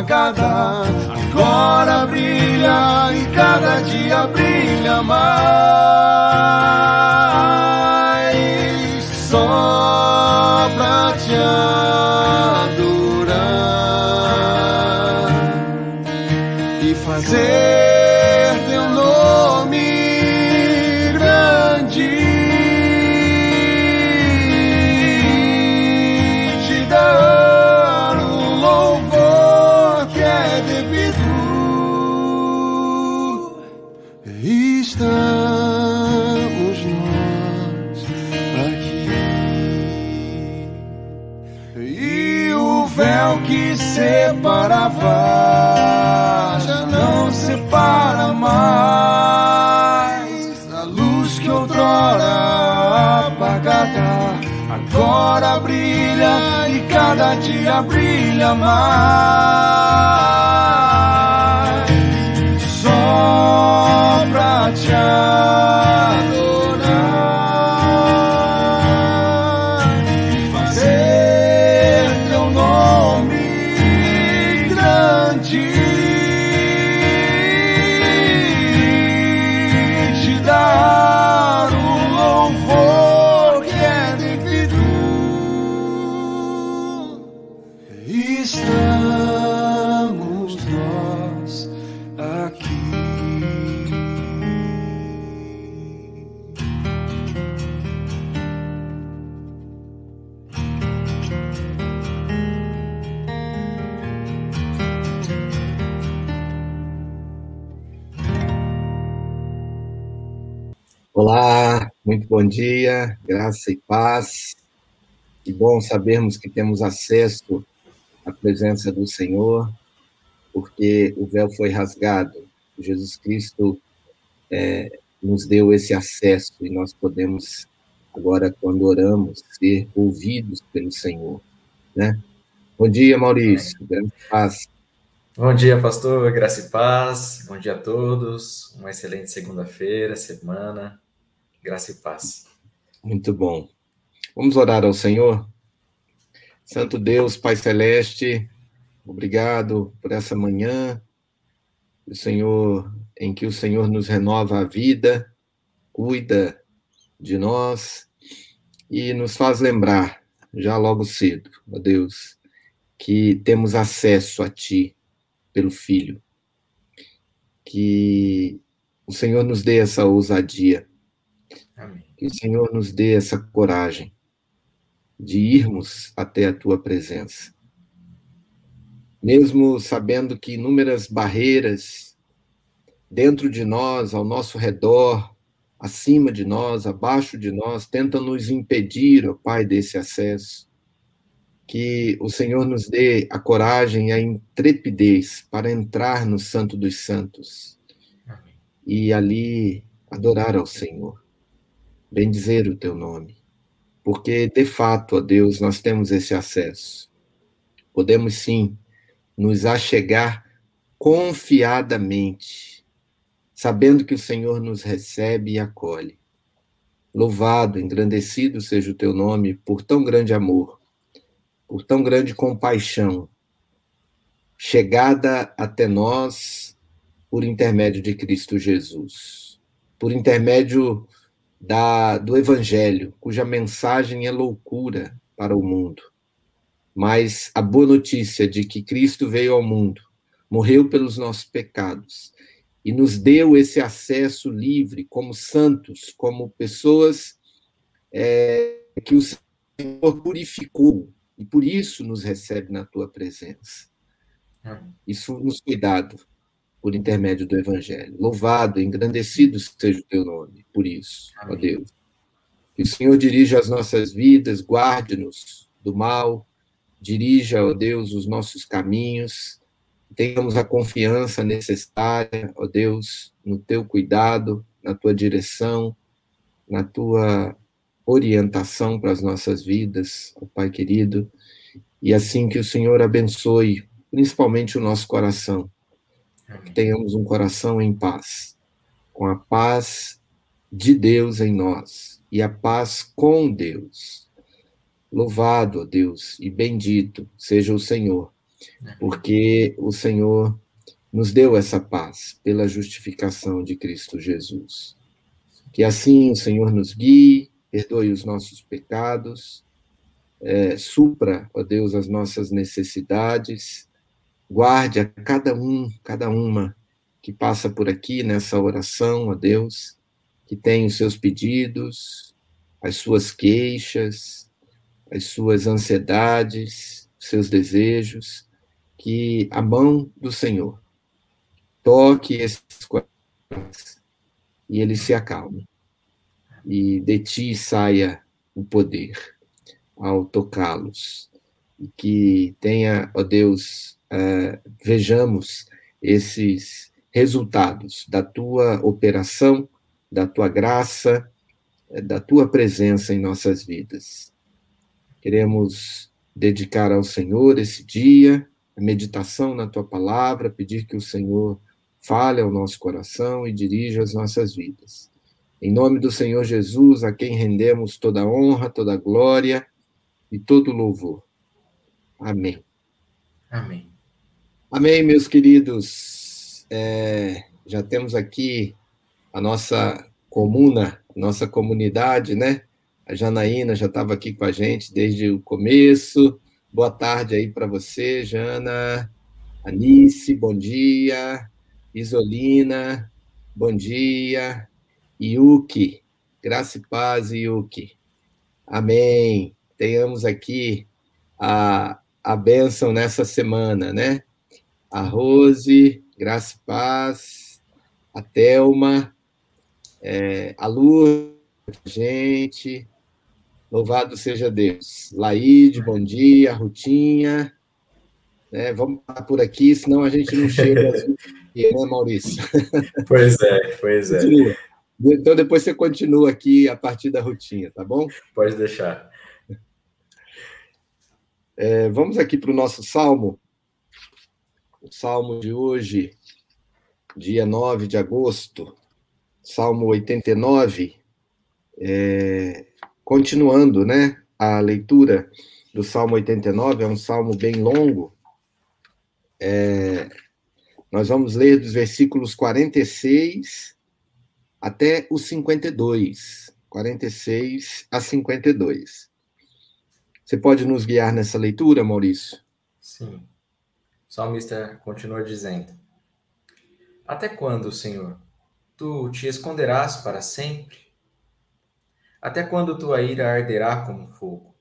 apagada agora brilha e cada dia brilha mais. Só pra te fazer cada dia brilha Olá, muito bom dia, graça e paz. Que bom sabermos que temos acesso à presença do Senhor, porque o véu foi rasgado. Jesus Cristo é, nos deu esse acesso e nós podemos, agora, quando oramos, ser ouvidos pelo Senhor. Né? Bom dia, Maurício, graça e paz. Bom dia, pastor, graça e paz. Bom dia a todos. Uma excelente segunda-feira, semana. Graça e paz. Muito bom. Vamos orar ao Senhor. Santo Deus, Pai Celeste, obrigado por essa manhã, o Senhor, em que o Senhor nos renova a vida, cuida de nós e nos faz lembrar, já logo cedo, ó Deus, que temos acesso a Ti pelo Filho. Que o Senhor nos dê essa ousadia Amém. Que o Senhor nos dê essa coragem de irmos até a tua presença. Mesmo sabendo que inúmeras barreiras dentro de nós, ao nosso redor, acima de nós, abaixo de nós, tentam nos impedir, ó Pai, desse acesso. Que o Senhor nos dê a coragem e a intrepidez para entrar no Santo dos Santos e ali adorar ao Senhor bendizer o teu nome, porque de fato, ó Deus, nós temos esse acesso. Podemos sim nos achegar confiadamente, sabendo que o Senhor nos recebe e acolhe. Louvado, engrandecido seja o teu nome por tão grande amor, por tão grande compaixão, chegada até nós por intermédio de Cristo Jesus, por intermédio da, do Evangelho, cuja mensagem é loucura para o mundo. Mas a boa notícia de que Cristo veio ao mundo, morreu pelos nossos pecados e nos deu esse acesso livre como santos, como pessoas é, que o Senhor purificou e por isso nos recebe na tua presença. Isso nos cuidado. Por intermédio do Evangelho. Louvado, engrandecido seja o teu nome por isso, Amém. ó Deus. Que o Senhor dirija as nossas vidas, guarde-nos do mal, dirija, ó Deus, os nossos caminhos, tenhamos a confiança necessária, ó Deus, no teu cuidado, na tua direção, na tua orientação para as nossas vidas, ó Pai querido, e assim que o Senhor abençoe, principalmente o nosso coração, que tenhamos um coração em paz, com a paz de Deus em nós e a paz com Deus. Louvado, ó Deus, e bendito seja o Senhor, porque o Senhor nos deu essa paz pela justificação de Cristo Jesus. Que assim o Senhor nos guie, perdoe os nossos pecados, é, supra, ó Deus, as nossas necessidades, guarde a cada um, cada uma que passa por aqui nessa oração, ó Deus, que tem os seus pedidos, as suas queixas, as suas ansiedades, seus desejos, que a mão do Senhor toque esses corações e ele se acalme. E de ti saia o poder ao tocá-los. E que tenha, ó Deus, uh, vejamos esses resultados da tua operação, da tua graça, da tua presença em nossas vidas. Queremos dedicar ao Senhor esse dia, a meditação na tua palavra, pedir que o Senhor fale ao nosso coração e dirija as nossas vidas. Em nome do Senhor Jesus, a quem rendemos toda honra, toda glória e todo louvor. Amém. Amém. Amém, meus queridos. É, já temos aqui a nossa comuna, nossa comunidade, né? A Janaína já estava aqui com a gente desde o começo. Boa tarde aí para você, Jana. Anice, bom dia. Isolina, bom dia. Yuki, graça e paz, Yuki. Amém. Tenhamos aqui a, a bênção nessa semana, né? A Rose, graça e paz. A Thelma, é, a Lu, gente. Louvado seja Deus. Laíde, bom dia. Rutinha. É, vamos parar por aqui, senão a gente não chega, né, Maurício? Pois é, pois é. Então depois você continua aqui a partir da rotina, tá bom? Pode deixar. É, vamos aqui para o nosso salmo. O salmo de hoje, dia 9 de agosto, salmo 89. É, continuando, né? A leitura do Salmo 89 é um salmo bem longo. É, nós vamos ler dos versículos 46 até os 52. 46 a 52. Você pode nos guiar nessa leitura, Maurício? Sim. O salmista continua dizendo: Até quando, Senhor, tu te esconderás para sempre? Até quando tua ira arderá como fogo?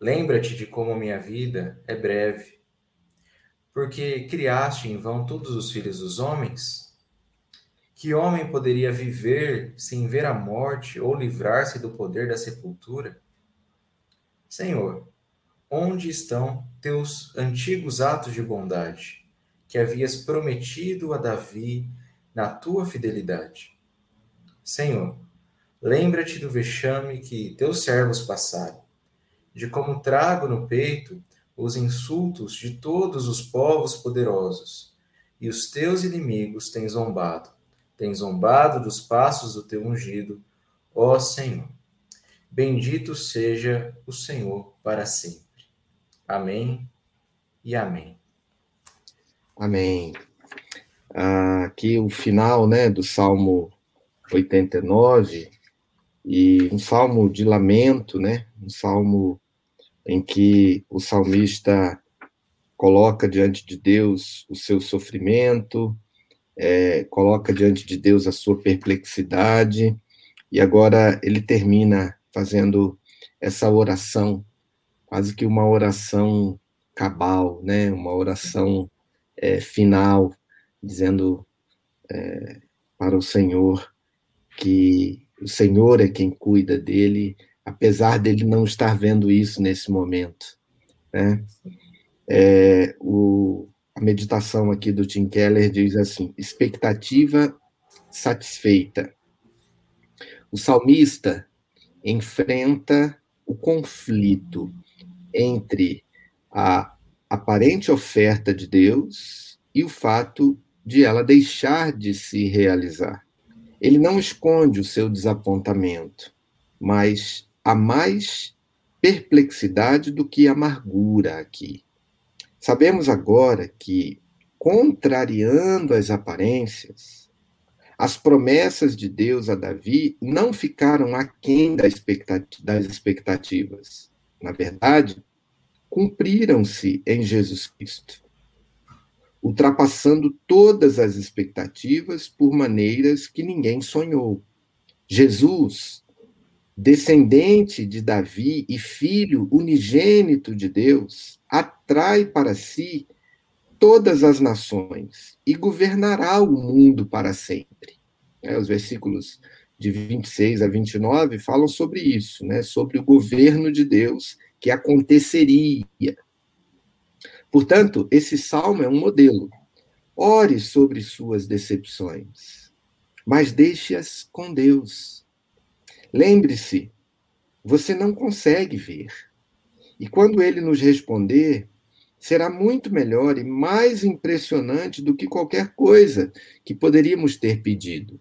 Lembra-te de como minha vida é breve. Porque criaste em vão todos os filhos dos homens? Que homem poderia viver sem ver a morte ou livrar-se do poder da sepultura? Senhor, onde estão teus antigos atos de bondade, que havias prometido a Davi na tua fidelidade? Senhor, Lembra-te do vexame que teus servos passaram, de como trago no peito os insultos de todos os povos poderosos, e os teus inimigos têm zombado, têm zombado dos passos do teu ungido, ó Senhor. Bendito seja o Senhor para sempre. Amém e amém. Amém. Ah, aqui o final, né, do Salmo 89, e um salmo de lamento, né? Um salmo em que o salmista coloca diante de Deus o seu sofrimento, é, coloca diante de Deus a sua perplexidade, e agora ele termina fazendo essa oração, quase que uma oração cabal, né? Uma oração é, final, dizendo é, para o Senhor, que o Senhor é quem cuida dele, apesar dele não estar vendo isso nesse momento. Né? É, o, a meditação aqui do Tim Keller diz assim: expectativa satisfeita. O salmista enfrenta o conflito entre a aparente oferta de Deus e o fato de ela deixar de se realizar. Ele não esconde o seu desapontamento, mas há mais perplexidade do que amargura aqui. Sabemos agora que, contrariando as aparências, as promessas de Deus a Davi não ficaram aquém das expectativas. Na verdade, cumpriram-se em Jesus Cristo, ultrapassando todas as expectativas por maneiras que ninguém sonhou. Jesus, descendente de Davi e filho unigênito de Deus, atrai para si todas as nações e governará o mundo para sempre. É, os versículos de 26 a 29 falam sobre isso, né, sobre o governo de Deus que aconteceria. Portanto, esse salmo é um modelo. Ore sobre suas decepções, mas deixe-as com Deus. Lembre-se, você não consegue ver. E quando ele nos responder, será muito melhor e mais impressionante do que qualquer coisa que poderíamos ter pedido.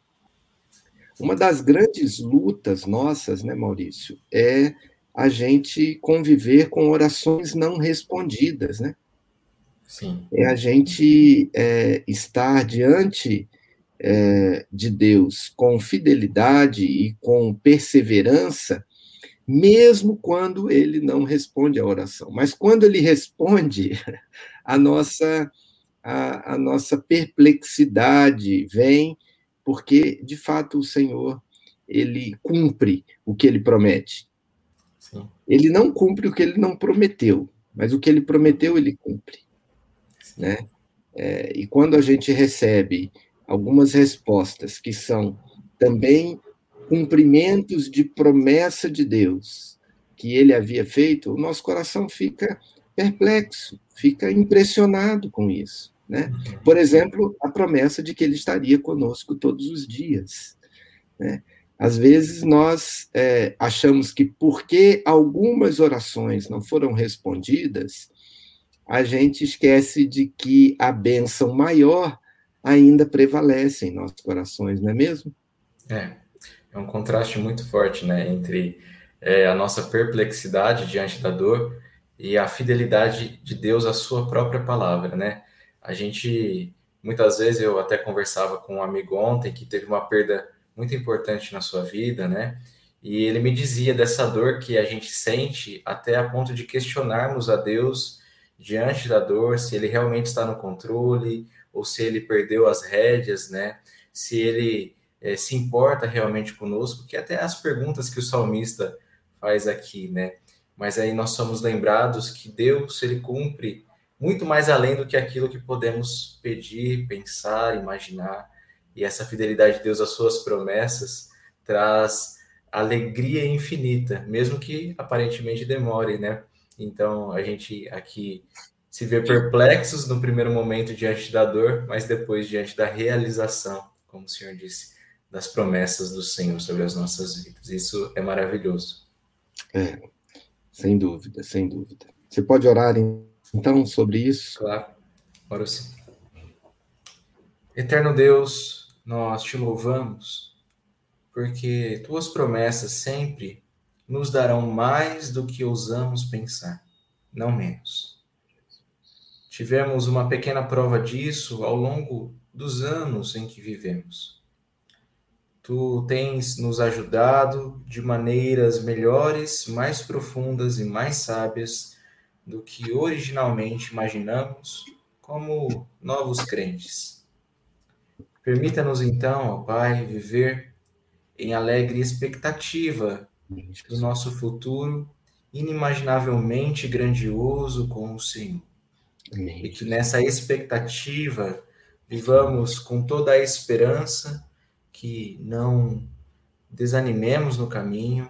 Uma das grandes lutas nossas, né, Maurício, é a gente conviver com orações não respondidas, né? Sim. É a gente é, estar diante é, de Deus com fidelidade e com perseverança, mesmo quando ele não responde à oração. Mas quando ele responde, a nossa, a, a nossa perplexidade vem, porque, de fato, o Senhor ele cumpre o que ele promete. Ele não cumpre o que ele não prometeu, mas o que ele prometeu, ele cumpre. Né? É, e quando a gente recebe algumas respostas que são também cumprimentos de promessa de Deus que ele havia feito, o nosso coração fica perplexo, fica impressionado com isso. Né? Por exemplo, a promessa de que ele estaria conosco todos os dias. Né? Às vezes nós é, achamos que porque algumas orações não foram respondidas, a gente esquece de que a bênção maior ainda prevalece em nossos corações, não é mesmo? É, é um contraste muito forte, né, entre é, a nossa perplexidade diante da dor e a fidelidade de Deus à sua própria palavra, né? A gente, muitas vezes, eu até conversava com um amigo ontem que teve uma perda muito importante na sua vida, né? E ele me dizia dessa dor que a gente sente até a ponto de questionarmos a Deus diante da dor, se ele realmente está no controle ou se ele perdeu as rédeas, né? Se ele é, se importa realmente conosco, que até as perguntas que o salmista faz aqui, né? Mas aí nós somos lembrados que Deus ele cumpre muito mais além do que aquilo que podemos pedir, pensar, imaginar e essa fidelidade de Deus às suas promessas traz alegria infinita, mesmo que aparentemente demore, né? Então a gente aqui se vê perplexos no primeiro momento diante da dor, mas depois diante da realização, como o Senhor disse, das promessas do Senhor sobre as nossas vidas. Isso é maravilhoso. É, sem dúvida, sem dúvida. Você pode orar então sobre isso? Claro, oro sim. Eterno Deus, nós te louvamos, porque tuas promessas sempre nos darão mais do que ousamos pensar, não menos. Tivemos uma pequena prova disso ao longo dos anos em que vivemos. Tu tens nos ajudado de maneiras melhores, mais profundas e mais sábias do que originalmente imaginamos como novos crentes Permita-nos então, ó Pai, viver em alegre expectativa do nosso futuro inimaginavelmente grandioso com o Senhor. E que nessa expectativa vivamos com toda a esperança, que não desanimemos no caminho,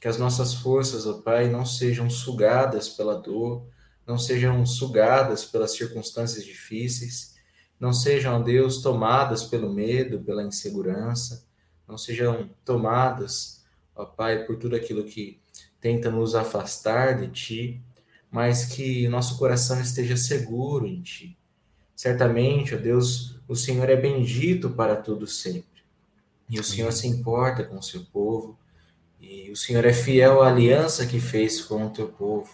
que as nossas forças, ó Pai, não sejam sugadas pela dor, não sejam sugadas pelas circunstâncias difíceis, não sejam, ó Deus, tomadas pelo medo, pela insegurança, não sejam tomadas, ó Pai, por tudo aquilo que tenta nos afastar de Ti, mas que nosso coração esteja seguro em Ti. Certamente, ó Deus, o Senhor é bendito para tudo sempre. E o Senhor se importa com o seu povo. E o Senhor é fiel à aliança que fez com o teu povo.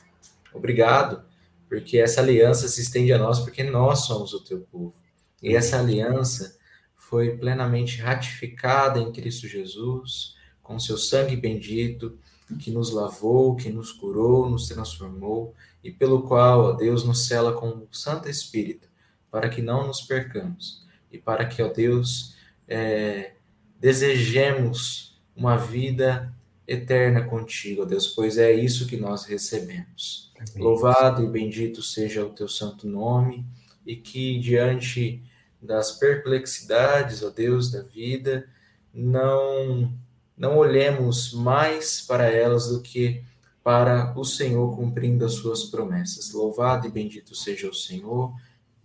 Obrigado, porque essa aliança se estende a nós, porque nós somos o teu povo. E essa aliança foi plenamente ratificada em Cristo Jesus, com seu sangue bendito, que nos lavou, que nos curou, nos transformou, e pelo qual ó Deus nos cela com o Santo Espírito, para que não nos percamos, e para que, ó Deus, é, desejemos uma vida eterna contigo, ó Deus, pois é isso que nós recebemos. Amém. Louvado e bendito seja o teu santo nome, e que diante das perplexidades, ó Deus, da vida, não não olhemos mais para elas do que para o Senhor cumprindo as suas promessas. Louvado e bendito seja o Senhor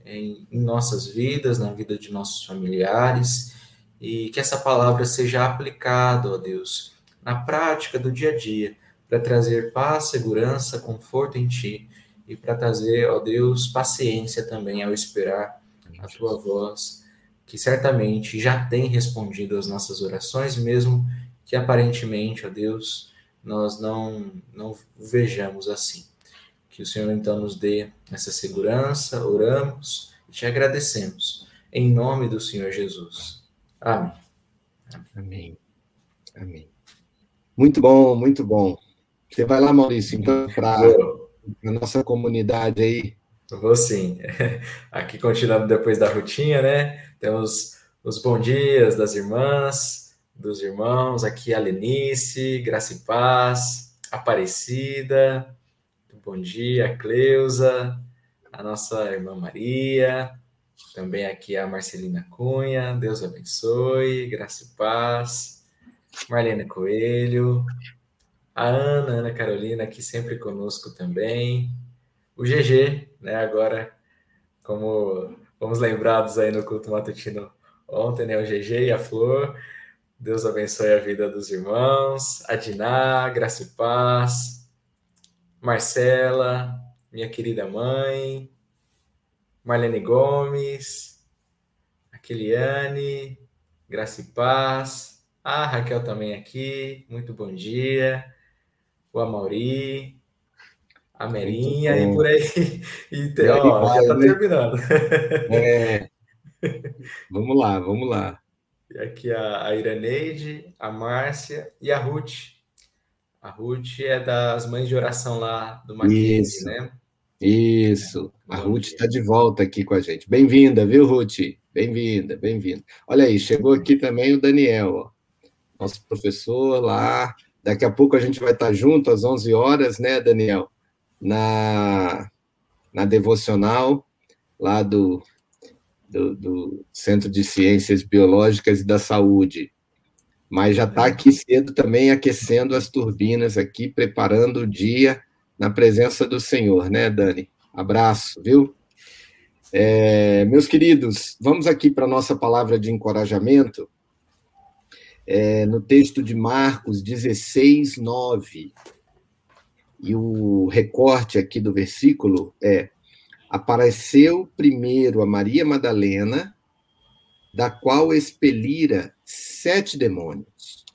em, em nossas vidas, na vida de nossos familiares, e que essa palavra seja aplicada, ó Deus, na prática do dia a dia, para trazer paz, segurança, conforto em Ti e para trazer, ó Deus, paciência também ao esperar a Tua voz, que certamente já tem respondido às nossas orações, mesmo que aparentemente, ó Deus, nós não, não vejamos assim. Que o Senhor então nos dê essa segurança, oramos e te agradecemos. Em nome do Senhor Jesus. Amém. Amém. Amém. Muito bom, muito bom. Você vai lá, Maurício, então, para a nossa comunidade aí. Vou sim. Aqui, continuando depois da rotina, né? Temos os bons dias das irmãs, dos irmãos. Aqui a Lenice, Graça e Paz, Aparecida, bom dia, Cleusa, a nossa irmã Maria, também aqui a Marcelina Cunha, Deus abençoe, graça e paz, Marlene Coelho, a Ana, Ana Carolina, aqui sempre conosco também, o GG, né, agora, como fomos lembrados aí no culto matutino ontem, né, o GG e a Flor, Deus abençoe a vida dos irmãos. Adiná, graça e paz. Marcela, minha querida mãe. Marlene Gomes. Aquiliane, graça e paz. A Raquel também aqui. Muito bom dia. O Amauri. A Merinha e por aí. E, ó, já está né? terminando. É. Vamos lá, vamos lá. E aqui a, a Iraneide, a Márcia e a Ruth. A Ruth é das mães de oração lá do Mackenzie, né? Isso. A Ruth está de volta aqui com a gente. Bem-vinda, viu, Ruth? Bem-vinda, bem-vinda. Olha aí, chegou aqui também o Daniel, ó, nosso professor lá. Daqui a pouco a gente vai estar junto às 11 horas, né, Daniel? Na, na devocional lá do do, do Centro de Ciências Biológicas e da Saúde. Mas já está aqui cedo também aquecendo as turbinas aqui, preparando o dia na presença do Senhor, né, Dani? Abraço, viu? É, meus queridos, vamos aqui para a nossa palavra de encorajamento, é, no texto de Marcos 16, 9. E o recorte aqui do versículo é: apareceu primeiro a Maria Madalena, da qual expelira sete demônios.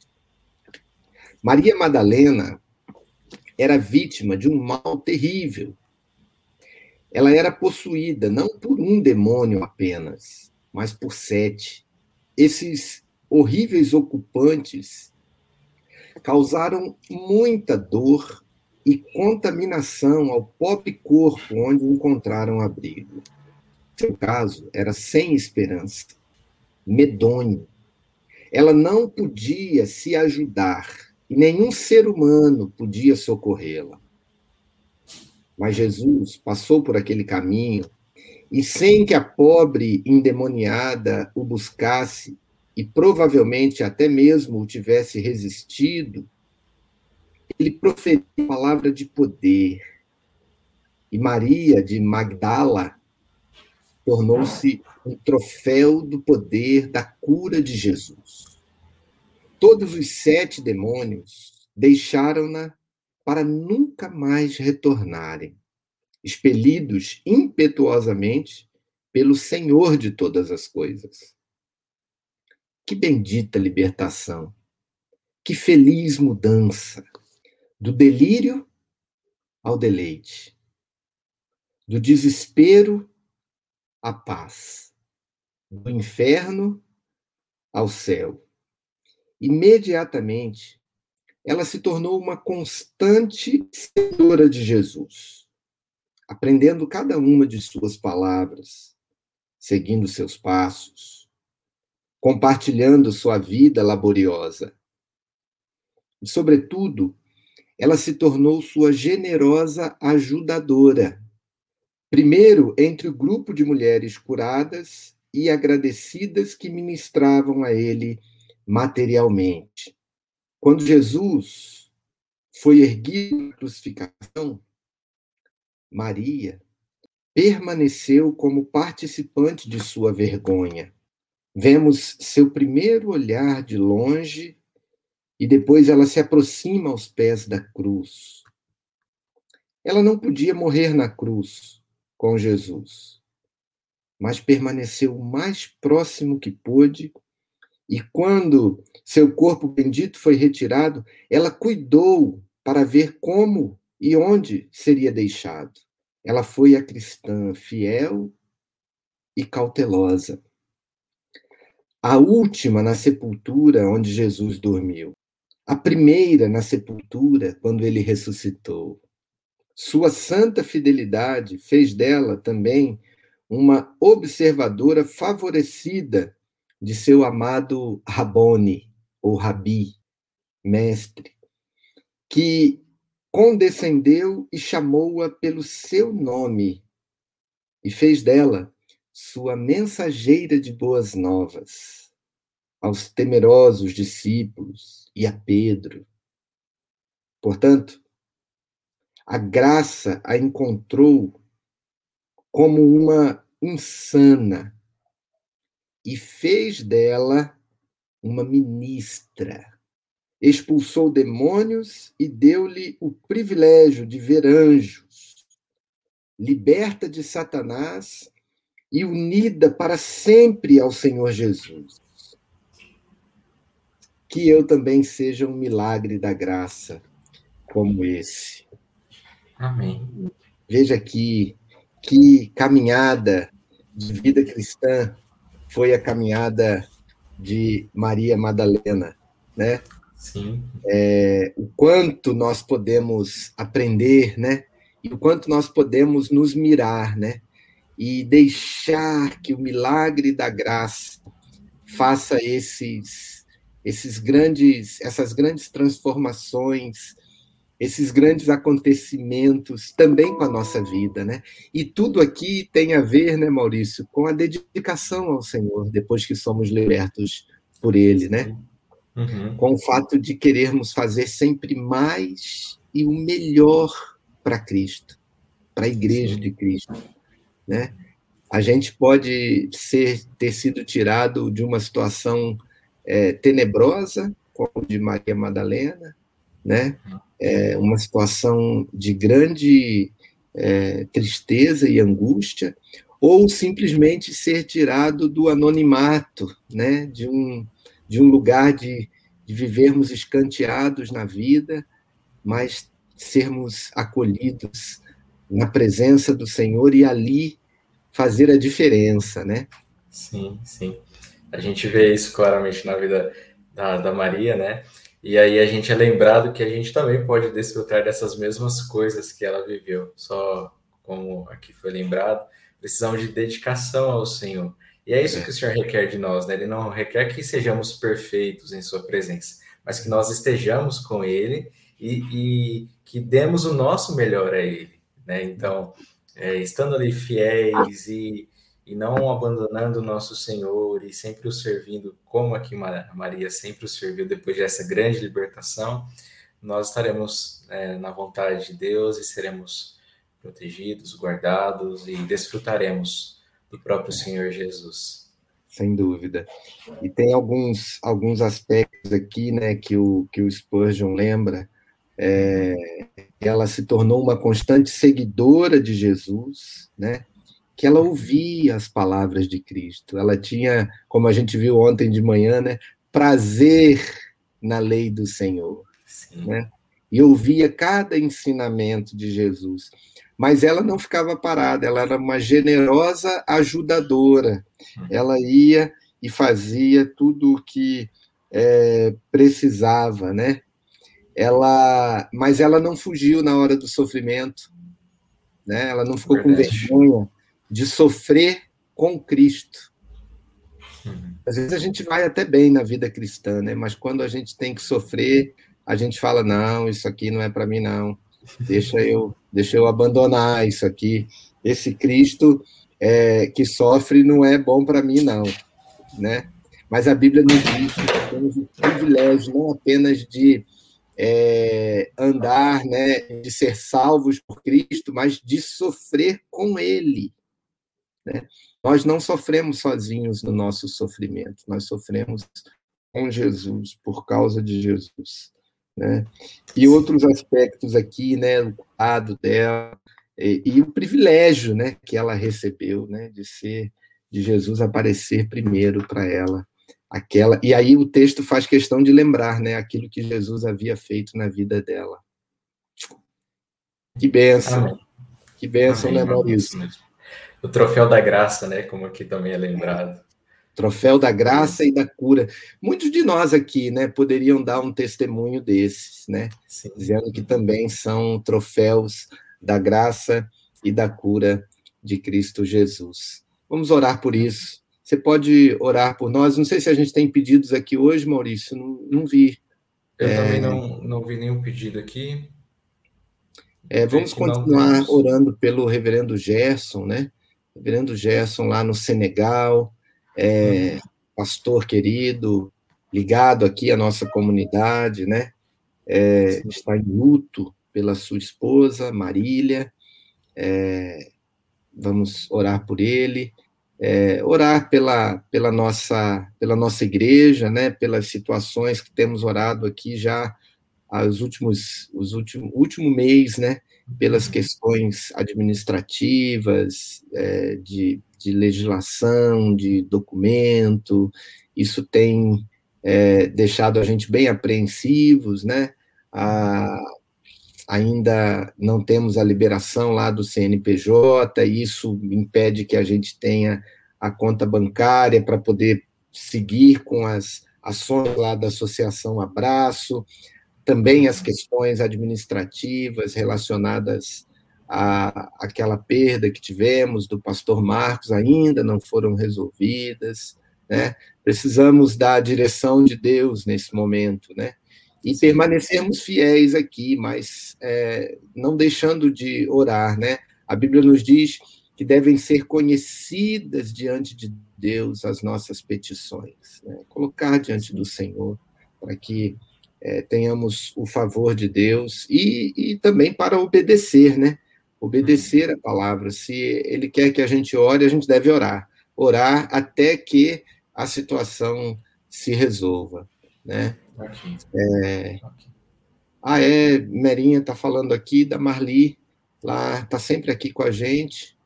Maria Madalena era vítima de um mal terrível. Ela era possuída não por um demônio apenas, mas por sete. Esses horríveis ocupantes causaram muita dor e contaminação ao pobre corpo onde encontraram abrigo. Seu caso era sem esperança, medonho. Ela não podia se ajudar e nenhum ser humano podia socorrê-la. Mas Jesus passou por aquele caminho e sem que a pobre endemoniada o buscasse e provavelmente até mesmo o tivesse resistido, ele proferiu a palavra de poder. E Maria de Magdala tornou-se um troféu do poder da cura de Jesus. Todos os sete demônios deixaram-na para nunca mais retornarem, expelidos impetuosamente pelo Senhor de todas as coisas. Que bendita libertação! Que feliz mudança! Do delírio ao deleite, do desespero à paz, do inferno ao céu. Imediatamente, ela se tornou uma constante seguidora de Jesus, aprendendo cada uma de suas palavras, seguindo seus passos, compartilhando sua vida laboriosa. E, sobretudo, ela se tornou sua generosa ajudadora Primeiro, entre o grupo de mulheres curadas e agradecidas que ministravam a ele materialmente. Quando Jesus foi erguido na crucificação, Maria permaneceu como participante de sua vergonha. Vemos seu primeiro olhar de longe e depois ela se aproxima aos pés da cruz. Ela não podia morrer na cruz, com Jesus, mas permaneceu o mais próximo que pôde. E quando seu corpo bendito foi retirado, ela cuidou para ver como e onde seria deixado. Ela foi a cristã fiel e cautelosa. A última na sepultura onde Jesus dormiu. A primeira na sepultura quando ele ressuscitou. Sua santa fidelidade fez dela também uma observadora favorecida de seu amado Rabone, ou Rabi, mestre, que condescendeu e chamou-a pelo seu nome e fez dela sua mensageira de boas novas aos temerosos discípulos e a Pedro. Portanto, a graça a encontrou como uma insana e fez dela uma ministra. Expulsou demônios e deu-lhe o privilégio de ver anjos. Liberta de Satanás e unida para sempre ao Senhor Jesus. Que eu também seja um milagre da graça como esse. Amém. Veja que, que caminhada de vida cristã foi a caminhada de Maria Madalena, né? Sim. É, o quanto nós podemos aprender, né? E o quanto nós podemos nos mirar, né? E deixar que o milagre da graça faça esses esses grandes essas grandes transformações esses grandes acontecimentos também com a nossa vida, né? E tudo aqui tem a ver, né, Maurício, com a dedicação ao Senhor depois que somos libertos por Ele, né? Uhum. Com o fato de querermos fazer sempre mais e o melhor para Cristo, para a Igreja de Cristo, né? A gente pode ser ter sido tirado de uma situação é, tenebrosa, como de Maria Madalena, né? É uma situação de grande é, tristeza e angústia, ou simplesmente ser tirado do anonimato, né? De um de um lugar de, de vivermos escanteados na vida, mas sermos acolhidos na presença do Senhor e ali fazer a diferença, né? Sim, sim. A gente vê isso claramente na vida da, da Maria, né? E aí a gente é lembrado que a gente também pode desfrutar dessas mesmas coisas que ela viveu. Só como aqui foi lembrado, precisamos de dedicação ao Senhor. E é isso é. que o Senhor requer de nós, né? Ele não requer que sejamos perfeitos em Sua presença, mas que nós estejamos com Ele e, e que demos o nosso melhor a Ele, né? Então, é, estando ali fiéis e, e não abandonando o nosso Senhor e sempre o servindo como aqui Maria sempre o serviu depois dessa grande libertação, nós estaremos é, na vontade de Deus e seremos protegidos, guardados e desfrutaremos do próprio Senhor Jesus. Sem dúvida. E tem alguns, alguns aspectos aqui, né, que o, que o Spurgeon lembra. É, ela se tornou uma constante seguidora de Jesus, né? Que ela ouvia as palavras de Cristo. Ela tinha, como a gente viu ontem de manhã, né, prazer na lei do Senhor né? E ouvia cada ensinamento de Jesus. Mas ela não ficava parada, ela era uma generosa ajudadora. Ela ia e fazia tudo o que é, precisava, né? Ela, mas ela não fugiu na hora do sofrimento, né? Ela não ficou Verdade. com vergonha de sofrer com Cristo. Uhum. Às vezes a gente vai até bem na vida cristã, né? Mas quando a gente tem que sofrer, a gente fala, não, isso aqui não é para mim, não. Deixa eu, deixa eu abandonar isso aqui. Esse Cristo é, que sofre não é bom para mim, não. Né? Mas a Bíblia nos diz que temos o privilégio não apenas de é, andar, né, de ser salvos por Cristo, mas de sofrer com Ele. Né? Nós não sofremos sozinhos no nosso sofrimento, nós sofremos com Jesus, por causa de Jesus né? E outros aspectos aqui, né, o lado dela e, e, o privilégio, né, que ela recebeu, né, de ser de Jesus aparecer primeiro para ela, aquela. E aí o texto faz questão de lembrar, né, aquilo que Jesus havia feito na vida dela. Que benção. Amém. Que benção, Amém, né, Maurício? O troféu da graça, né, como aqui também é lembrado. Troféu da graça e da cura. Muitos de nós aqui, né, poderiam dar um testemunho desses, né, Sim. dizendo que também são troféus da graça e da cura de Cristo Jesus. Vamos orar por isso. Você pode orar por nós. Não sei se a gente tem pedidos aqui hoje, Maurício. Não, não vi. Eu é... também não, não vi nenhum pedido aqui. É, vamos continuar orando pelo reverendo Gerson, né? Reverendo Gerson lá no Senegal é, pastor querido, ligado aqui à nossa comunidade, né? É, está em luto pela sua esposa, Marília. É, vamos orar por ele, é, orar pela, pela, nossa, pela nossa igreja, né? Pelas situações que temos orado aqui já os últimos, os últimos, último mês, né? Pelas questões administrativas, é, de de legislação, de documento, isso tem é, deixado a gente bem apreensivos, né? A, ainda não temos a liberação lá do CNPJ, isso impede que a gente tenha a conta bancária para poder seguir com as ações lá da Associação Abraço, também as questões administrativas relacionadas a, aquela perda que tivemos do pastor Marcos ainda não foram resolvidas, né? Precisamos da direção de Deus nesse momento, né? E permanecermos fiéis aqui, mas é, não deixando de orar, né? A Bíblia nos diz que devem ser conhecidas diante de Deus as nossas petições, né? colocar diante do Senhor, para que é, tenhamos o favor de Deus e, e também para obedecer, né? obedecer a palavra. Se ele quer que a gente ore, a gente deve orar. Orar até que a situação se resolva, né? É... Ah, é, Merinha está falando aqui da Marli, lá, está sempre aqui com a gente,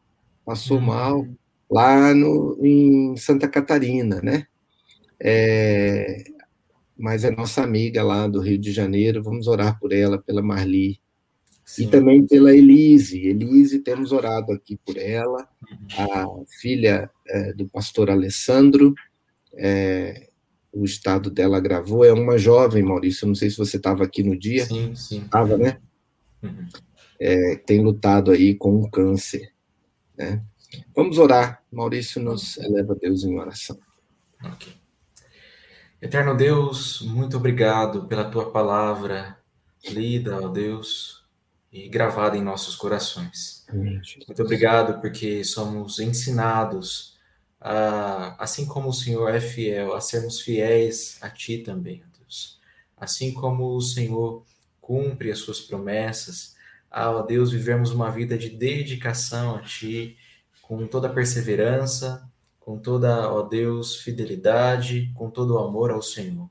passou uhum. mal, lá no, em Santa Catarina, né? É, mas é nossa amiga lá do Rio de Janeiro, vamos orar por ela, pela Marli. Sim. e também pela Elise. Elise, temos orado aqui por ela, a filha é, do pastor Alessandro, é, o estado dela gravou, é uma jovem, Maurício, não sei se você estava aqui no dia. Sim, sim. Estava, né? Uhum. É, tem lutado aí com o câncer, né? Vamos orar. Maurício nos eleva a Deus em oração. Eterno Deus, muito obrigado pela tua palavra lida, ó Deus, e gravada em nossos corações. Amém, Muito obrigado porque somos ensinados, a, assim como o Senhor é fiel, a sermos fiéis a Ti também, ó Deus. Assim como o Senhor cumpre as Suas promessas, a ó Deus vivermos uma vida de dedicação a Ti, com toda a perseverança, com toda, ó Deus, fidelidade, com todo o amor ao Senhor.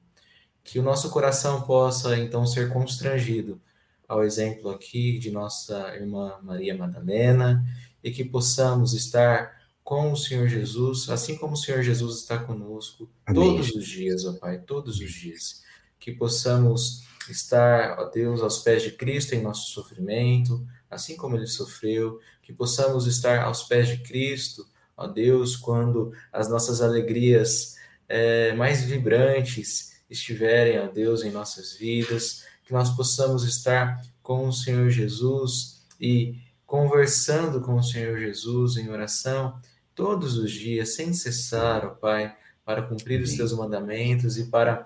Que o nosso coração possa então ser constrangido ao exemplo aqui de nossa irmã Maria Madalena e que possamos estar com o Senhor Jesus, assim como o Senhor Jesus está conosco Amém. todos os dias, ó Pai, todos os dias. Que possamos estar, ó Deus, aos pés de Cristo em nosso sofrimento, assim como ele sofreu, que possamos estar aos pés de Cristo, ó Deus, quando as nossas alegrias é, mais vibrantes estiverem, ó Deus, em nossas vidas, que nós possamos estar com o Senhor Jesus e conversando com o Senhor Jesus em oração todos os dias, sem cessar, ó Pai, para cumprir os teus mandamentos e para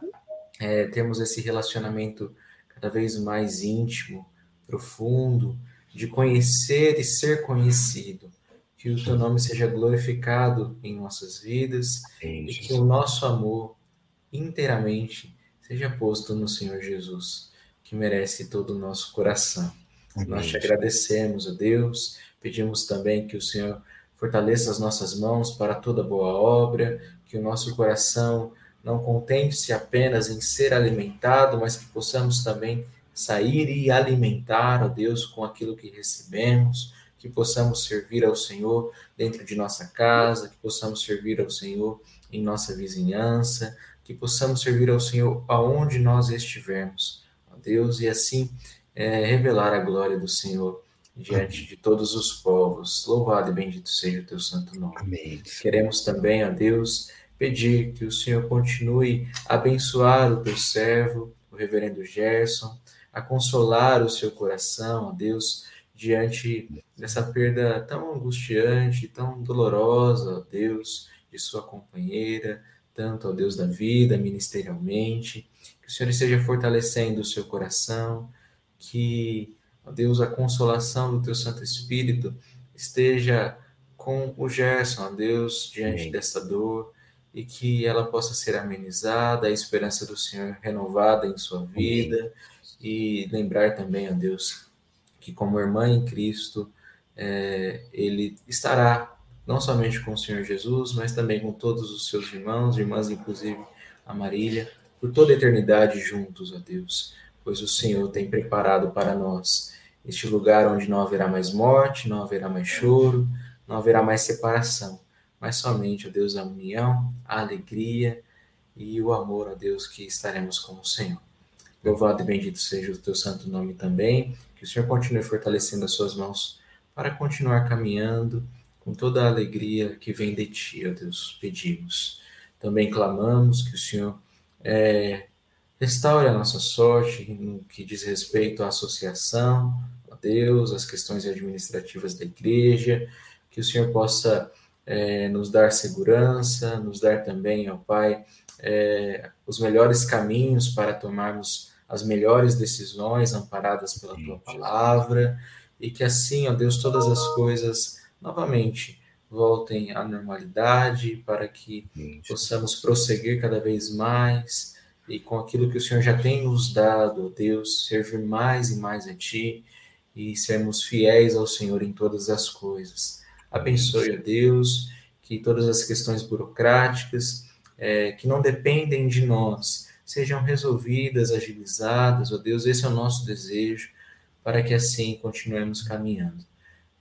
é, termos esse relacionamento cada vez mais íntimo, profundo, de conhecer e ser conhecido. Que o teu nome seja glorificado em nossas vidas e que o nosso amor inteiramente seja posto no Senhor Jesus, que merece todo o nosso coração. Amém. Nós te agradecemos, ó Deus, pedimos também que o Senhor fortaleça as nossas mãos para toda boa obra, que o nosso coração não contente-se apenas em ser alimentado, mas que possamos também sair e alimentar, ó Deus, com aquilo que recebemos, que possamos servir ao Senhor dentro de nossa casa, que possamos servir ao Senhor em nossa vizinhança, que possamos servir ao Senhor aonde nós estivermos, ó Deus, e assim é, revelar a glória do Senhor diante de todos os povos. Louvado e bendito seja o teu santo nome. Amém. Queremos também, ó Deus, pedir que o Senhor continue a abençoar o teu servo, o reverendo Gerson, a consolar o seu coração, ó Deus, diante dessa perda tão angustiante, tão dolorosa, ó Deus, de sua companheira, tanto, ó Deus, da vida, ministerialmente. Que o Senhor esteja fortalecendo o seu coração, que, ó Deus, a consolação do teu Santo Espírito esteja com o Gerson, ó Deus, diante Amém. dessa dor, e que ela possa ser amenizada, a esperança do Senhor renovada em sua vida, Amém. e lembrar também, ó Deus, que como irmã em Cristo, é, ele estará não somente com o Senhor Jesus, mas também com todos os seus irmãos, irmãs, inclusive a Marília, por toda a eternidade juntos, ó Deus, pois o Senhor tem preparado para nós este lugar onde não haverá mais morte, não haverá mais choro, não haverá mais separação mas somente, ó Deus, a união, a alegria e o amor, ó Deus, que estaremos com o Senhor. Louvado e bendito seja o teu santo nome também, que o Senhor continue fortalecendo as suas mãos para continuar caminhando com toda a alegria que vem de ti, ó Deus, pedimos. Também clamamos que o Senhor é, restaure a nossa sorte no que diz respeito à associação, ó Deus, as questões administrativas da igreja, que o Senhor possa é, nos dar segurança, nos dar também, ó Pai, é, os melhores caminhos para tomarmos as melhores decisões amparadas pela Tua palavra, e que assim, ó Deus, todas as coisas novamente voltem à normalidade, para que possamos prosseguir cada vez mais e com aquilo que o Senhor já tem nos dado, ó Deus, servir mais e mais a Ti e sermos fiéis ao Senhor em todas as coisas. Abençoe a Deus, que todas as questões burocráticas é, que não dependem de nós sejam resolvidas, agilizadas, ó Deus, esse é o nosso desejo, para que assim continuemos caminhando.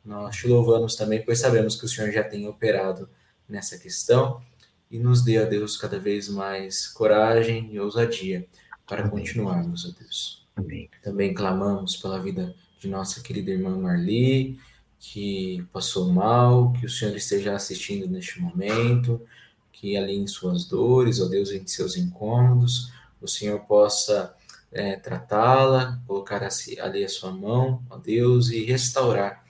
Nós te louvamos também, pois sabemos que o Senhor já tem operado nessa questão e nos dê, a Deus, cada vez mais coragem e ousadia para Amém. continuarmos, ó Deus. Amém. Também clamamos pela vida de nossa querida irmã Marli, que passou mal, que o Senhor esteja assistindo neste momento, que ali em suas dores, ó Deus, em seus incômodos, o Senhor possa é, tratá-la, colocar ali a sua mão, ó Deus, e restaurar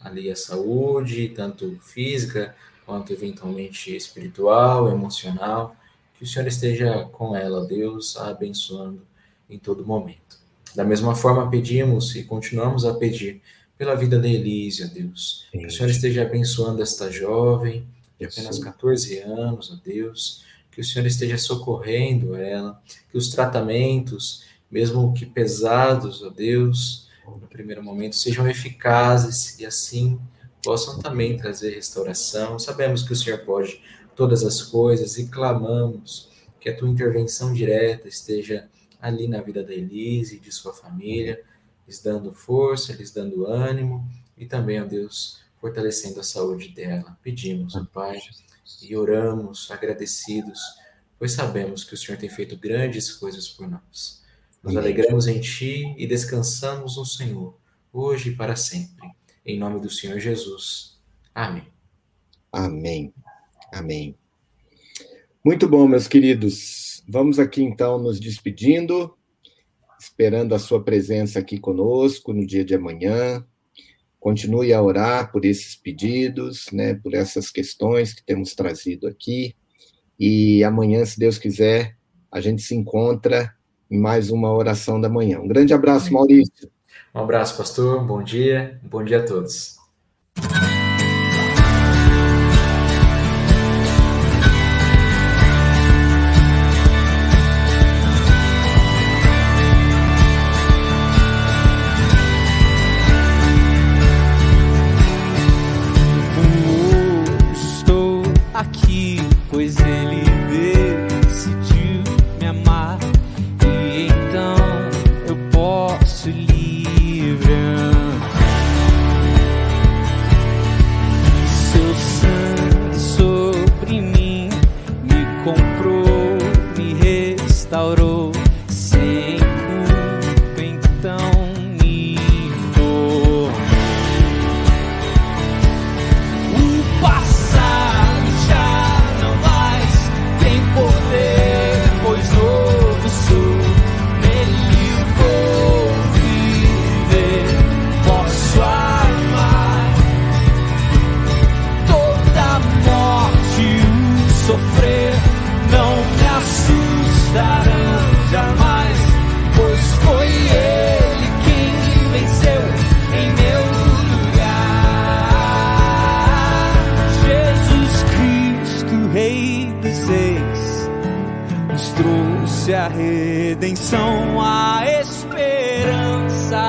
ali a saúde, tanto física quanto eventualmente espiritual, emocional, que o Senhor esteja com ela, ó Deus, a abençoando em todo momento. Da mesma forma, pedimos e continuamos a pedir pela vida da Elise, ó Deus. Que o Senhor esteja abençoando esta jovem, de apenas 14 anos, ó Deus. Que o Senhor esteja socorrendo ela, que os tratamentos, mesmo que pesados, ó Deus, no primeiro momento, sejam eficazes e assim possam também trazer restauração. Sabemos que o Senhor pode todas as coisas e clamamos que a tua intervenção direta esteja ali na vida da Elise e de sua família, lhes dando força, lhes dando ânimo e também, ó Deus, fortalecendo a saúde dela. Pedimos, ó Pai, e oramos agradecidos, pois sabemos que o Senhor tem feito grandes coisas por nós. Nos alegramos em Ti e descansamos no Senhor, hoje e para sempre. Em nome do Senhor Jesus. Amém. Amém. Amém. Muito bom, meus queridos. Vamos aqui então nos despedindo, esperando a sua presença aqui conosco no dia de amanhã. Continue a orar por esses pedidos, né, por essas questões que temos trazido aqui. E amanhã, se Deus quiser, a gente se encontra em mais uma oração da manhã. Um grande abraço, Maurício. Um abraço, pastor. Bom dia. Bom dia a todos.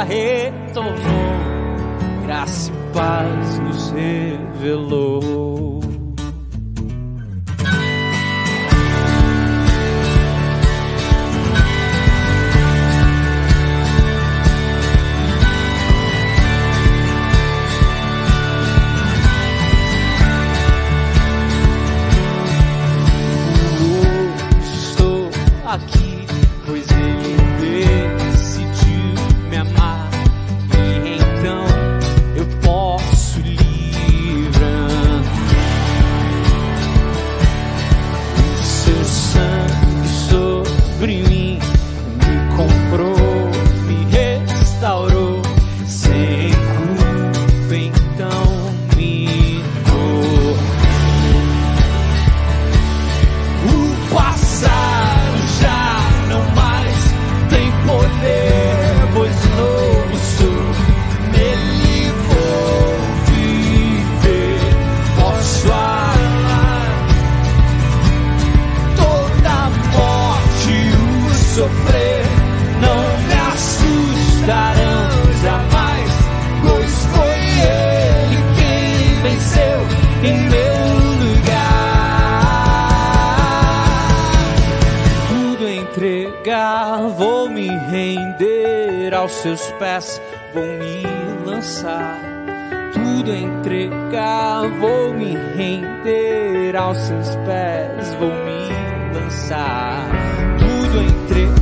Retornou, graça e paz nos revelou. Aos seus pés, vou me lançar. Tudo entregar, vou me render aos seus pés, vou me lançar. Tudo entregar,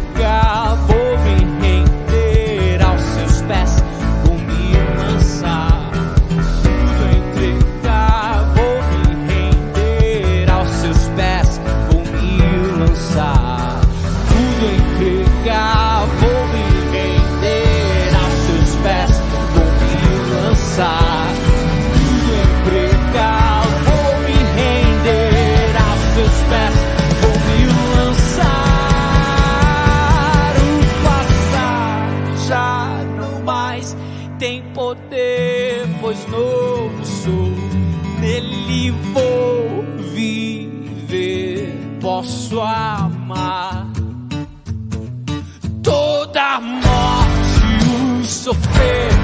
Toda morte, o sofrer